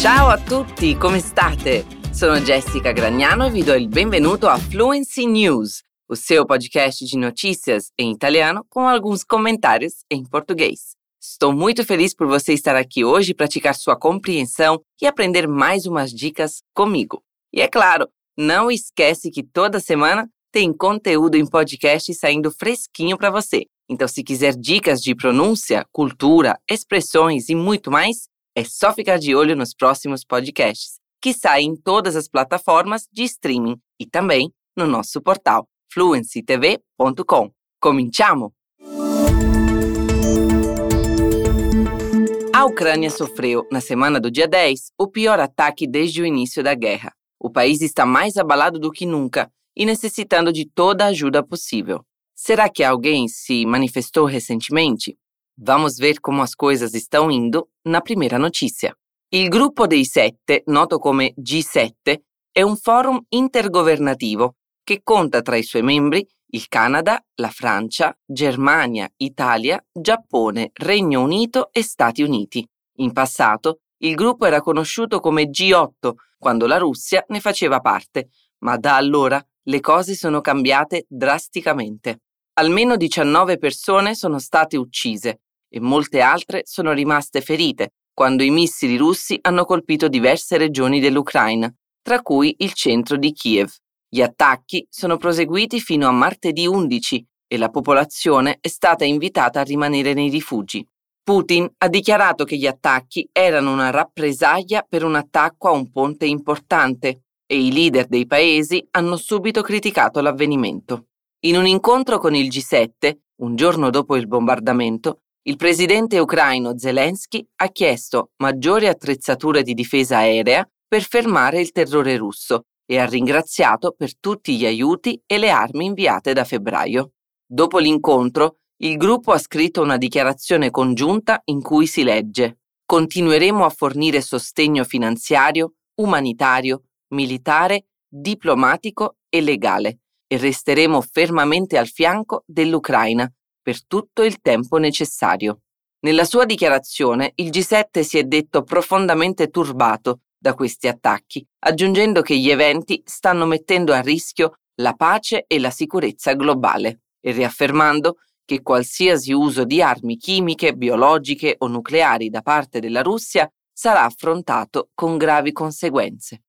Ciao a tutti, come state? Sono Jessica Gragnano e vi do il benvenuto a Fluency News, o seu podcast de notícias em italiano com alguns comentários em português. Estou muito feliz por você estar aqui hoje, praticar sua compreensão e aprender mais umas dicas comigo. E é claro, não esquece que toda semana tem conteúdo em podcast saindo fresquinho para você. Então, se quiser dicas de pronúncia, cultura, expressões e muito mais, é só ficar de olho nos próximos podcasts, que saem em todas as plataformas de streaming e também no nosso portal fluencytv.com. Cominciamo! A Ucrânia sofreu, na semana do dia 10, o pior ataque desde o início da guerra. O país está mais abalado do que nunca e necessitando de toda a ajuda possível. Será que alguém se manifestou recentemente? Vamos ver como as coisas estão indo na primeira notícia. Il gruppo dei sette, noto come G7, è un forum intergovernativo che conta tra i suoi membri il Canada, la Francia, Germania, Italia, Giappone, Regno Unito e Stati Uniti. In passato il gruppo era conosciuto come G8 quando la Russia ne faceva parte, ma da allora le cose sono cambiate drasticamente. Almeno 19 persone sono state uccise e molte altre sono rimaste ferite quando i missili russi hanno colpito diverse regioni dell'Ucraina, tra cui il centro di Kiev. Gli attacchi sono proseguiti fino a martedì 11 e la popolazione è stata invitata a rimanere nei rifugi. Putin ha dichiarato che gli attacchi erano una rappresaglia per un attacco a un ponte importante e i leader dei paesi hanno subito criticato l'avvenimento. In un incontro con il G7, un giorno dopo il bombardamento, il presidente ucraino Zelensky ha chiesto maggiori attrezzature di difesa aerea per fermare il terrore russo e ha ringraziato per tutti gli aiuti e le armi inviate da febbraio. Dopo l'incontro, il gruppo ha scritto una dichiarazione congiunta in cui si legge Continueremo a fornire sostegno finanziario, umanitario, militare, diplomatico e legale e resteremo fermamente al fianco dell'Ucraina per tutto il tempo necessario. Nella sua dichiarazione il G7 si è detto profondamente turbato da questi attacchi, aggiungendo che gli eventi stanno mettendo a rischio la pace e la sicurezza globale e riaffermando che qualsiasi uso di armi chimiche, biologiche o nucleari da parte della Russia sarà affrontato con gravi conseguenze.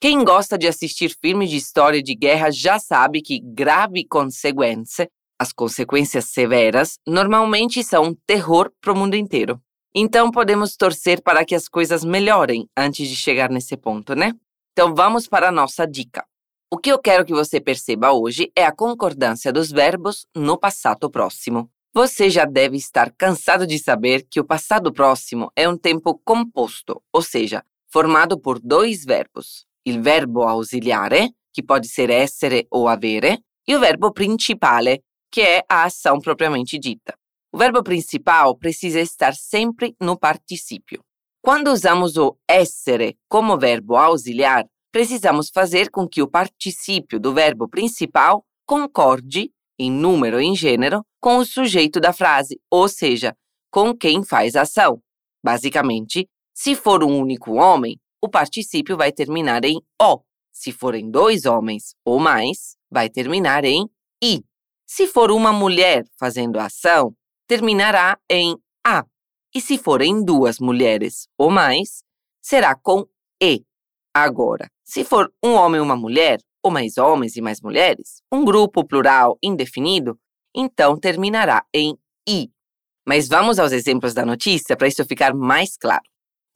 Quem gosta de assistir filmes de história de guerra já sabe que grave consequência, as consequências severas, normalmente são terror para o mundo inteiro. Então podemos torcer para que as coisas melhorem antes de chegar nesse ponto, né? Então vamos para a nossa dica. O que eu quero que você perceba hoje é a concordância dos verbos no passado próximo. Você já deve estar cansado de saber que o passado próximo é um tempo composto, ou seja, formado por dois verbos, il verbo ausiliare, che pode ser essere o avere, e o verbo principale, que é a ação propriamente dita. O verbo principal precisa estar sempre no particípio. Quando usamos o essere como verbo auxiliar, precisamos fazer com que o particípio do verbo principal concorde, em número e em gênero, com o sujeito da frase, ou seja, com quem faz a ação. Basicamente, se for um único homem, o particípio vai terminar em O. Se forem dois homens ou mais, vai terminar em I. Se for uma mulher fazendo a ação, terminará em A. E se forem duas mulheres ou mais, será com E. Agora, se for um homem e uma mulher, ou mais homens e mais mulheres, um grupo plural indefinido, então terminará em I. Mas vamos aos exemplos da notícia para isso ficar mais claro.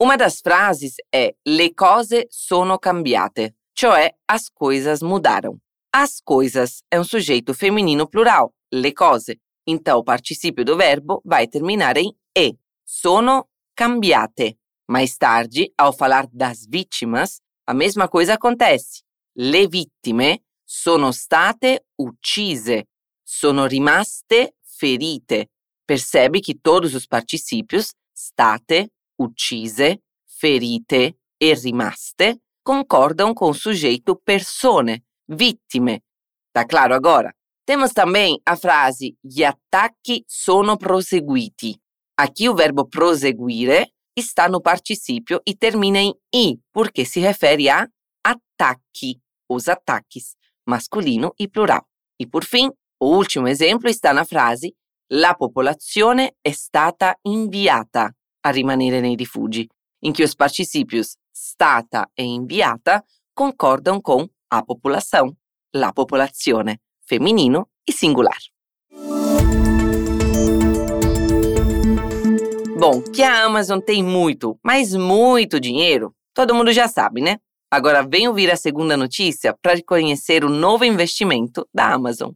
Uma das frases é Le cose sono cambiate, cioè as coisas mudaram. As coisas é um sujeito feminino plural, le cose. Então o particípio do verbo vai terminar em e. Sono cambiate. Mais tarde, ao falar das vítimas, a mesma coisa acontece. Le vittime sono state uccise, sono rimaste ferite. Percebe que todos os particípios state, uccise, ferite e rimaste concordam com o sujeito persone, vittime. Tá claro agora? Temos também a frase gli attacchi sono proseguiti. Aqui o verbo proseguire está no particípio e termina em i, porque se refere a ataque, os ataques, masculino e plural. E por fim, o último exemplo está na frase La popolazione è stata inviata a rimanere nei rifugi, in cui os particípios stata e inviata concordam com a população, la popolazione, feminino e singular. Bom, que a Amazon tem muito, mas muito dinheiro, todo mundo já sabe, né? Agora vem ouvir a segunda notícia para conhecer o novo investimento da Amazon.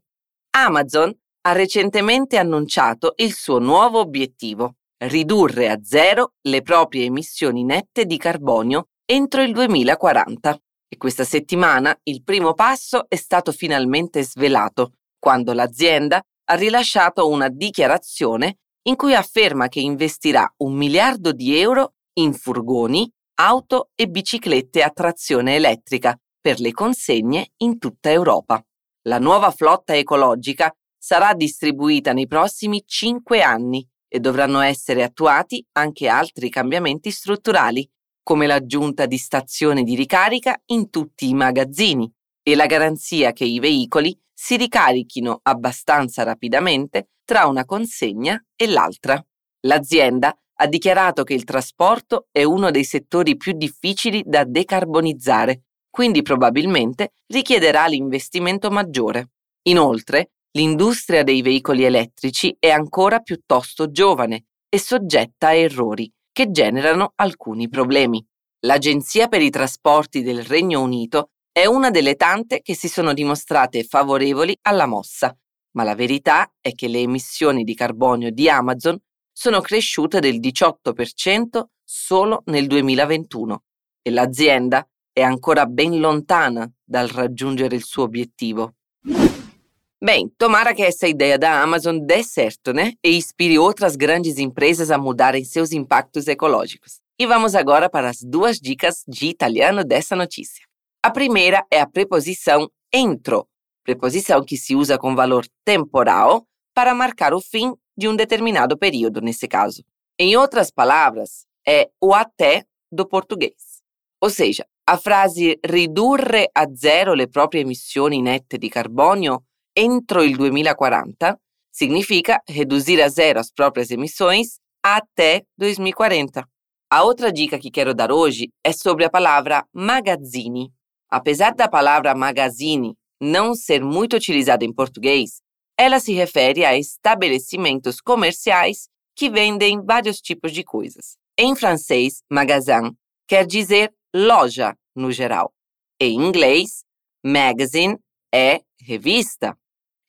Amazon ha recentemente annunciato il suo nuovo obiettivo, ridurre a zero le proprie emissioni nette di carbonio entro il 2040. E questa settimana il primo passo è stato finalmente svelato, quando l'azienda ha rilasciato una dichiarazione in cui afferma che investirà un miliardo di euro in furgoni, auto e biciclette a trazione elettrica per le consegne in tutta Europa. La nuova flotta ecologica sarà distribuita nei prossimi cinque anni e dovranno essere attuati anche altri cambiamenti strutturali come l'aggiunta di stazioni di ricarica in tutti i magazzini e la garanzia che i veicoli si ricarichino abbastanza rapidamente tra una consegna e l'altra. L'azienda ha dichiarato che il trasporto è uno dei settori più difficili da decarbonizzare, quindi probabilmente richiederà l'investimento maggiore. Inoltre, l'industria dei veicoli elettrici è ancora piuttosto giovane e soggetta a errori che generano alcuni problemi. L'Agenzia per i trasporti del Regno Unito è una delle tante che si sono dimostrate favorevoli alla mossa, ma la verità è che le emissioni di carbonio di Amazon sono cresciute del 18% solo nel 2021 e l'azienda è ancora ben lontana dal raggiungere il suo obiettivo. Bem, tomara que essa ideia da Amazon dê certo, né? E inspire outras grandes empresas a mudarem seus impactos ecológicos. E vamos agora para as duas dicas de italiano dessa notícia. A primeira é a preposição entro, preposição que se usa com valor temporal para marcar o fim de um determinado período, nesse caso. Em outras palavras, é o até do português. Ou seja, a frase ridurre a zero le proprie emissioni nette di carbonio entro il 2040 significa reduzir a zero as próprias emissões até 2040. A outra dica que quero dar hoje é sobre a palavra magazzini. Apesar da palavra magazine não ser muito utilizada em português, ela se refere a estabelecimentos comerciais que vendem vários tipos de coisas. Em francês, magasin quer dizer loja no geral. Em inglês, magazine é revista.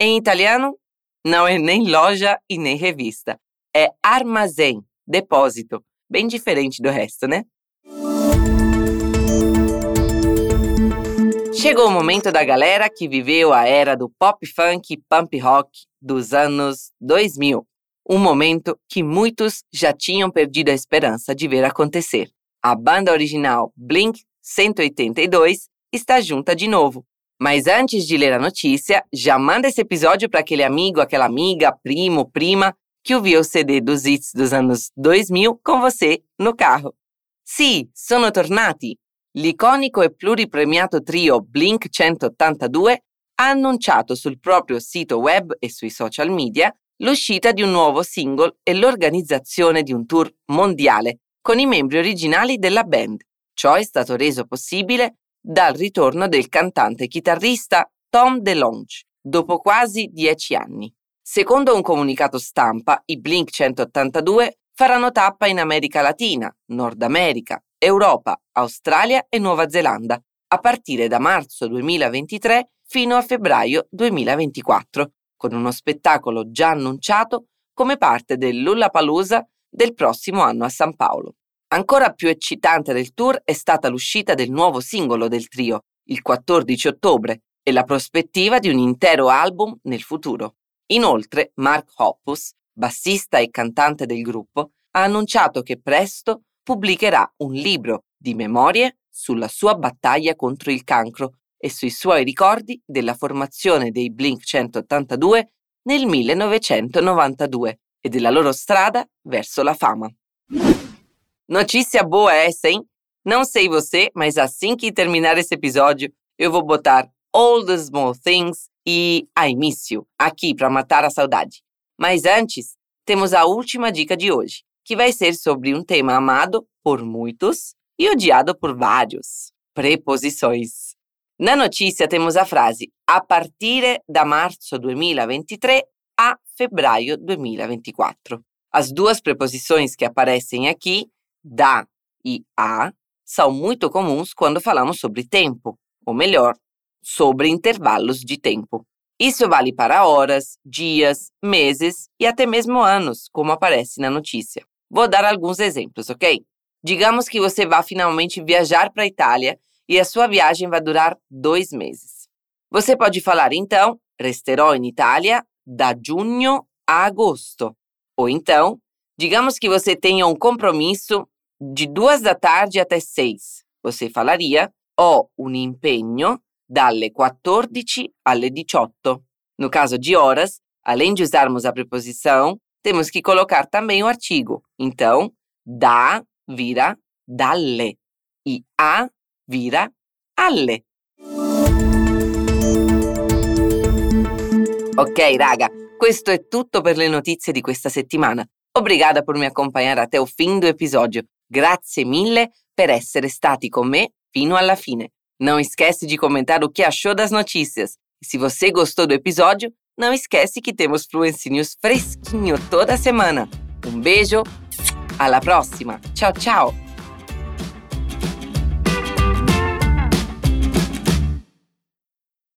Em italiano, não é nem loja e nem revista. É armazém, depósito. Bem diferente do resto, né? Chegou o momento da galera que viveu a era do pop funk pump rock dos anos 2000. Um momento que muitos já tinham perdido a esperança de ver acontecer. A banda original Blink 182 está junta de novo, mas antes de ler a notícia, já manda esse episódio para aquele amigo, aquela amiga, primo, prima que ouviu o CD dos hits dos anos 2000 com você no carro. Sì, sono tornati! L'iconico e pluripremiato trio Blink 182 ha annunciato sul proprio sito web e sui social media l'uscita di un nuovo single e l'organizzazione di un tour mondiale con i membri originali della band. Ciò è stato reso possibile dal ritorno del cantante e chitarrista Tom DeLonge, dopo quasi dieci anni. Secondo un comunicato stampa, i Blink 182 faranno tappa in America Latina, Nord America, Europa, Australia e Nuova Zelanda, a partire da marzo 2023 fino a febbraio 2024, con uno spettacolo già annunciato come parte del Lullapalooza del prossimo anno a San Paolo. Ancora più eccitante del tour è stata l'uscita del nuovo singolo del trio, il 14 ottobre, e la prospettiva di un intero album nel futuro. Inoltre, Mark Hoppus, bassista e cantante del gruppo, ha annunciato che presto pubblicherà un libro di memorie sulla sua battaglia contro il cancro e sui suoi ricordi della formazione dei Blink 182 nel 1992 e della loro strada verso la fama. Notícia boa essa, hein? Não sei você, mas assim que terminar esse episódio, eu vou botar All the Small Things e I Miss You aqui para matar a saudade. Mas antes, temos a última dica de hoje, que vai ser sobre um tema amado por muitos e odiado por vários: preposições. Na notícia temos a frase a partire da marzo 2023 a febbraio 2024. As duas preposições que aparecem aqui, da e a, são muito comuns quando falamos sobre tempo, ou melhor, sobre intervalos de tempo. Isso vale para horas, dias, meses e até mesmo anos, como aparece na notícia. Vou dar alguns exemplos, ok? Digamos que você vá finalmente viajar para a Itália e a sua viagem vai durar dois meses. Você pode falar então, resterò in Italia da giugno a agosto. Ou então, digamos que você tenha um compromisso de duas da tarde até seis. Você falaria, ho un impegno dalle 14 alle 18. No caso de horas, além de usarmos a preposição, temos que colocar também o artigo. Então, da vira dalle e a vira alle. Ok, raga, questo è tutto per le notizie di questa settimana. Obrigada por me acompanhar até o fim do episódio. Grazie mille per essere stati con me fino alla fine. Não esquece de comentar o que achou das notícias. E se você gostou do episódio, não esquece que temos fluencinhos fresquinho toda semana. Um beijo, alla prossima. Tchau, tchau.